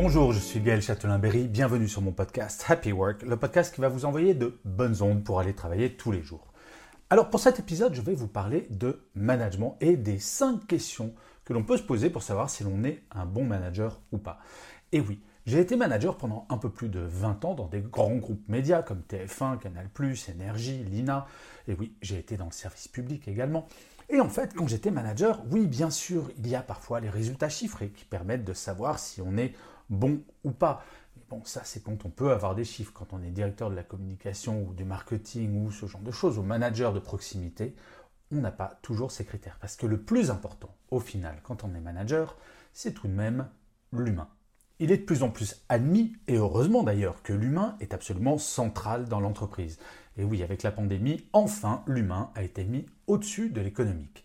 Bonjour, je suis Gaël Châtelain-Berry, bienvenue sur mon podcast Happy Work, le podcast qui va vous envoyer de bonnes ondes pour aller travailler tous les jours. Alors pour cet épisode, je vais vous parler de management et des 5 questions que l'on peut se poser pour savoir si l'on est un bon manager ou pas. Et oui, j'ai été manager pendant un peu plus de 20 ans dans des grands groupes médias comme TF1, Canal+, Énergie, Lina. Et oui, j'ai été dans le service public également. Et en fait, quand j'étais manager, oui, bien sûr, il y a parfois les résultats chiffrés qui permettent de savoir si on est bon ou pas. Mais bon, ça, c'est quand on peut avoir des chiffres. Quand on est directeur de la communication ou du marketing ou ce genre de choses, ou manager de proximité, on n'a pas toujours ces critères. Parce que le plus important, au final, quand on est manager, c'est tout de même l'humain. Il est de plus en plus admis, et heureusement d'ailleurs, que l'humain est absolument central dans l'entreprise. Et oui, avec la pandémie, enfin, l'humain a été mis au-dessus de l'économique.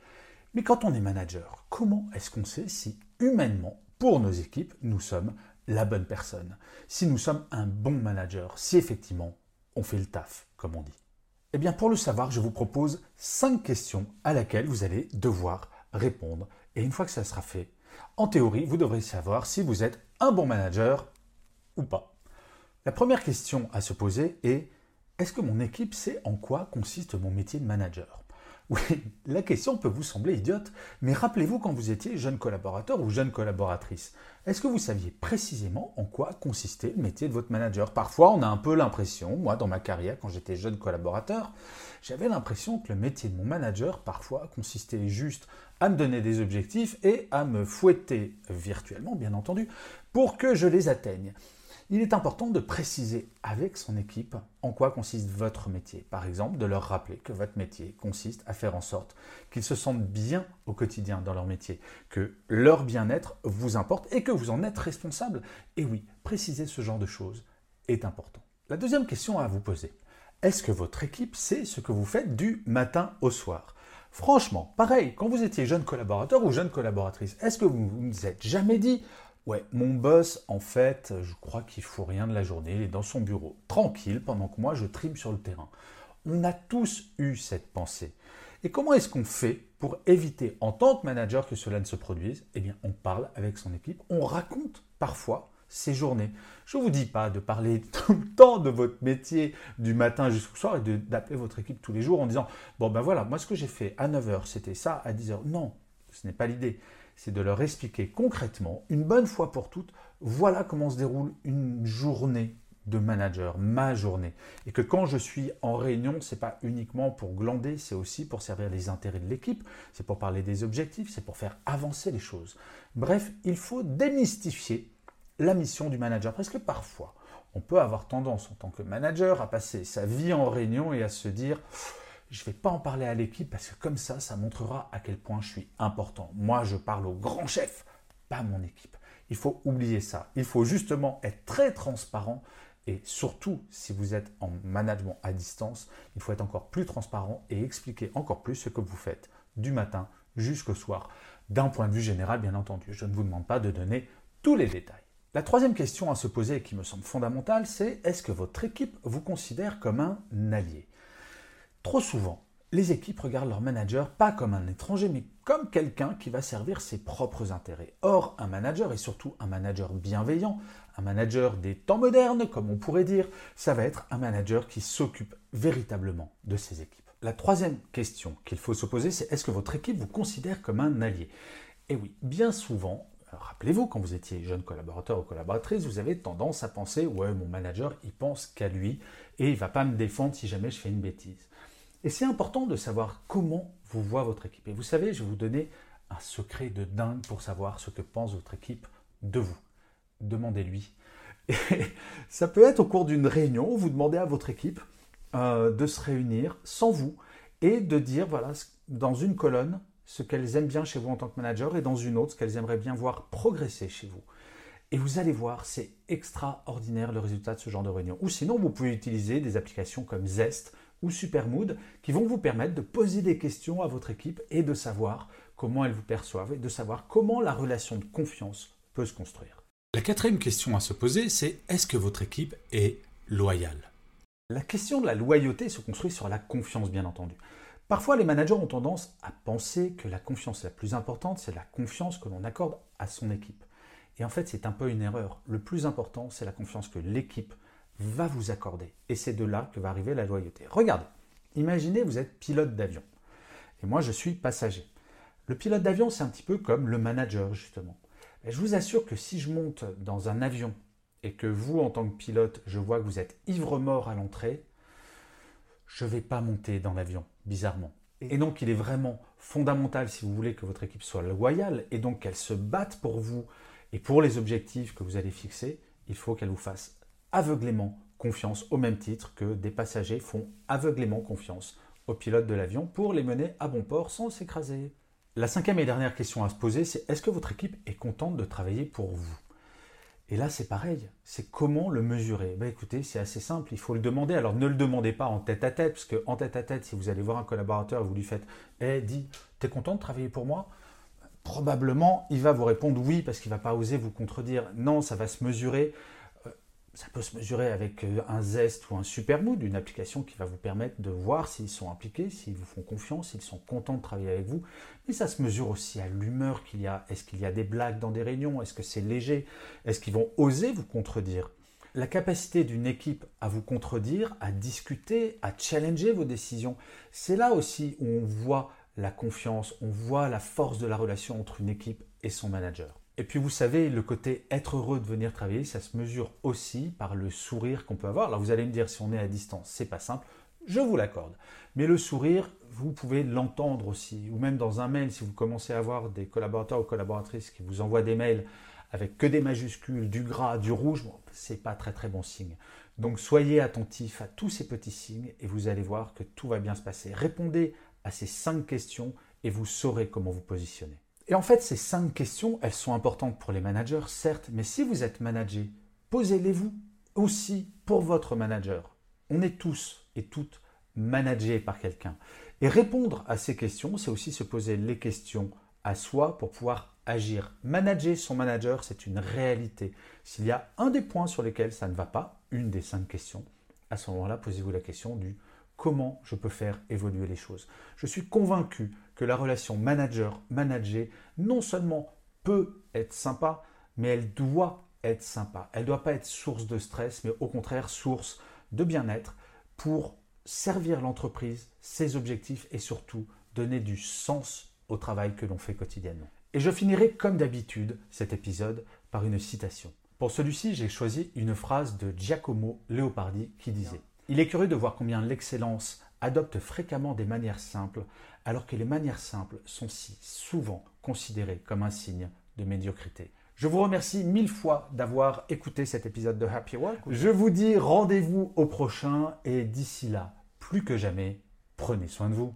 Mais quand on est manager, comment est-ce qu'on sait si humainement, pour nos équipes, nous sommes la bonne personne Si nous sommes un bon manager, si effectivement on fait le taf, comme on dit Eh bien, pour le savoir, je vous propose 5 questions à laquelle vous allez devoir répondre. Et une fois que ça sera fait, en théorie, vous devrez savoir si vous êtes un bon manager ou pas. La première question à se poser est est-ce que mon équipe sait en quoi consiste mon métier de manager? Oui, la question peut vous sembler idiote, mais rappelez-vous quand vous étiez jeune collaborateur ou jeune collaboratrice. Est-ce que vous saviez précisément en quoi consistait le métier de votre manager? Parfois, on a un peu l'impression, moi dans ma carrière, quand j'étais jeune collaborateur, j'avais l'impression que le métier de mon manager, parfois, consistait juste à me donner des objectifs et à me fouetter virtuellement, bien entendu, pour que je les atteigne. Il est important de préciser avec son équipe en quoi consiste votre métier. Par exemple, de leur rappeler que votre métier consiste à faire en sorte qu'ils se sentent bien au quotidien dans leur métier, que leur bien-être vous importe et que vous en êtes responsable. Et oui, préciser ce genre de choses est important. La deuxième question à vous poser, est-ce que votre équipe sait ce que vous faites du matin au soir? Franchement, pareil, quand vous étiez jeune collaborateur ou jeune collaboratrice, est-ce que vous ne vous êtes jamais dit Ouais, mon boss, en fait, je crois qu'il faut rien de la journée. Il est dans son bureau, tranquille, pendant que moi, je trime sur le terrain. On a tous eu cette pensée. Et comment est-ce qu'on fait pour éviter, en tant que manager, que cela ne se produise? Eh bien, on parle avec son équipe, on raconte parfois ses journées. Je ne vous dis pas de parler tout le temps de votre métier du matin jusqu'au soir et d'appeler votre équipe tous les jours en disant Bon, ben voilà, moi, ce que j'ai fait à 9h, c'était ça, à 10h. Non, ce n'est pas l'idée c'est de leur expliquer concrètement, une bonne fois pour toutes, voilà comment se déroule une journée de manager, ma journée. Et que quand je suis en réunion, ce n'est pas uniquement pour glander, c'est aussi pour servir les intérêts de l'équipe, c'est pour parler des objectifs, c'est pour faire avancer les choses. Bref, il faut démystifier la mission du manager, parce que parfois, on peut avoir tendance en tant que manager à passer sa vie en réunion et à se dire je ne vais pas en parler à l'équipe parce que comme ça, ça montrera à quel point je suis important. Moi, je parle au grand chef, pas à mon équipe. Il faut oublier ça. Il faut justement être très transparent et surtout, si vous êtes en management à distance, il faut être encore plus transparent et expliquer encore plus ce que vous faites du matin jusqu'au soir. D'un point de vue général, bien entendu, je ne vous demande pas de donner tous les détails. La troisième question à se poser et qui me semble fondamentale, c'est est-ce que votre équipe vous considère comme un allié? Trop souvent, les équipes regardent leur manager pas comme un étranger, mais comme quelqu'un qui va servir ses propres intérêts. Or, un manager, et surtout un manager bienveillant, un manager des temps modernes, comme on pourrait dire, ça va être un manager qui s'occupe véritablement de ses équipes. La troisième question qu'il faut se poser, c'est est-ce que votre équipe vous considère comme un allié? Et oui, bien souvent, rappelez-vous, quand vous étiez jeune collaborateur ou collaboratrice, vous avez tendance à penser, ouais, mon manager, il pense qu'à lui, et il va pas me défendre si jamais je fais une bêtise. Et c'est important de savoir comment vous voit votre équipe. Et vous savez, je vais vous donner un secret de dingue pour savoir ce que pense votre équipe de vous. Demandez-lui. Et ça peut être au cours d'une réunion, vous demandez à votre équipe, euh, de se réunir sans vous et de dire, voilà, dans une colonne, ce qu'elles aiment bien chez vous en tant que manager et dans une autre, ce qu'elles aimeraient bien voir progresser chez vous. Et vous allez voir, c'est extraordinaire le résultat de ce genre de réunion. Ou sinon, vous pouvez utiliser des applications comme Zest ou Supermood qui vont vous permettre de poser des questions à votre équipe et de savoir comment elles vous perçoivent et de savoir comment la relation de confiance peut se construire. La quatrième question à se poser, c'est est-ce que votre équipe est loyale? La question de la loyauté se construit sur la confiance, bien entendu. Parfois, les managers ont tendance à penser que la confiance la plus importante, c'est la confiance que l'on accorde à son équipe. Et en fait, c'est un peu une erreur. Le plus important, c'est la confiance que l'équipe va vous accorder. Et c'est de là que va arriver la loyauté. Regardez, imaginez vous êtes pilote d'avion. Et moi, je suis passager. Le pilote d'avion, c'est un petit peu comme le manager, justement. Et je vous assure que si je monte dans un avion et que vous, en tant que pilote, je vois que vous êtes ivre-mort à l'entrée, je ne vais pas monter dans l'avion, bizarrement. Et donc, il est vraiment fondamental, si vous voulez que votre équipe soit loyale et donc qu'elle se batte pour vous et pour les objectifs que vous allez fixer, il faut qu'elle vous fasse aveuglément confiance au même titre que des passagers font aveuglément confiance aux pilotes de l'avion pour les mener à bon port sans s'écraser. La cinquième et dernière question à se poser, c'est est-ce que votre équipe est contente de travailler pour vous? Et là, c'est pareil. C'est comment le mesurer? Ben Écoutez, c'est assez simple. Il faut le demander. Alors, ne le demandez pas en tête à tête, parce qu'en tête à tête, si vous allez voir un collaborateur et vous lui faites Eh, dis, t'es content de travailler pour moi? Probablement il va vous répondre oui parce qu'il va pas oser vous contredire. Non, ça va se mesurer. Ça peut se mesurer avec euh, un Zest ou un Supermood, une application qui va vous permettre de voir s'ils sont impliqués, s'ils vous font confiance, s'ils sont contents de travailler avec vous. Mais ça se mesure aussi à l'humeur qu'il y a. Est-ce qu'il y a des blagues dans des réunions? Est-ce que c'est léger? Est-ce qu'ils vont oser vous contredire? La capacité d'une équipe à vous contredire, à discuter, à challenger vos décisions, c'est là aussi où on voit la confiance, on voit la force de la relation entre une équipe et son manager. Et puis vous savez, le côté être heureux de venir travailler, ça se mesure aussi par le sourire qu'on peut avoir. Alors vous allez me dire si on est à distance, c'est pas simple, je vous l'accorde. Mais le sourire, vous pouvez l'entendre aussi, ou même dans un mail, si vous commencez à avoir des collaborateurs ou collaboratrices qui vous envoient des mails avec que des majuscules, du gras, du rouge, bon, c'est pas très très bon signe. Donc soyez attentifs à tous ces petits signes et vous allez voir que tout va bien se passer. Répondez à ces cinq questions et vous saurez comment vous positionner. Et en fait, ces cinq questions, elles sont importantes pour les managers, certes, mais si vous êtes manager, posez-les-vous aussi pour votre manager. On est tous et toutes managés par quelqu'un. Et répondre à ces questions, c'est aussi se poser les questions à soi pour pouvoir agir. Manager son manager, c'est une réalité. S'il y a un des points sur lesquels ça ne va pas, une des cinq questions, à ce moment-là, posez-vous la question du comment je peux faire évoluer les choses. Je suis convaincu que la relation manager-manager non seulement peut être sympa, mais elle doit être sympa. Elle ne doit pas être source de stress, mais au contraire source de bien-être pour servir l'entreprise, ses objectifs et surtout donner du sens au travail que l'on fait quotidiennement. Et je finirai comme d'habitude cet épisode par une citation. Pour celui-ci, j'ai choisi une phrase de Giacomo Leopardi qui disait il est curieux de voir combien l'excellence adopte fréquemment des manières simples, alors que les manières simples sont si souvent considérées comme un signe de médiocrité. Je vous remercie mille fois d'avoir écouté cet épisode de Happy Work. Je vous dis rendez-vous au prochain et d'ici là, plus que jamais, prenez soin de vous.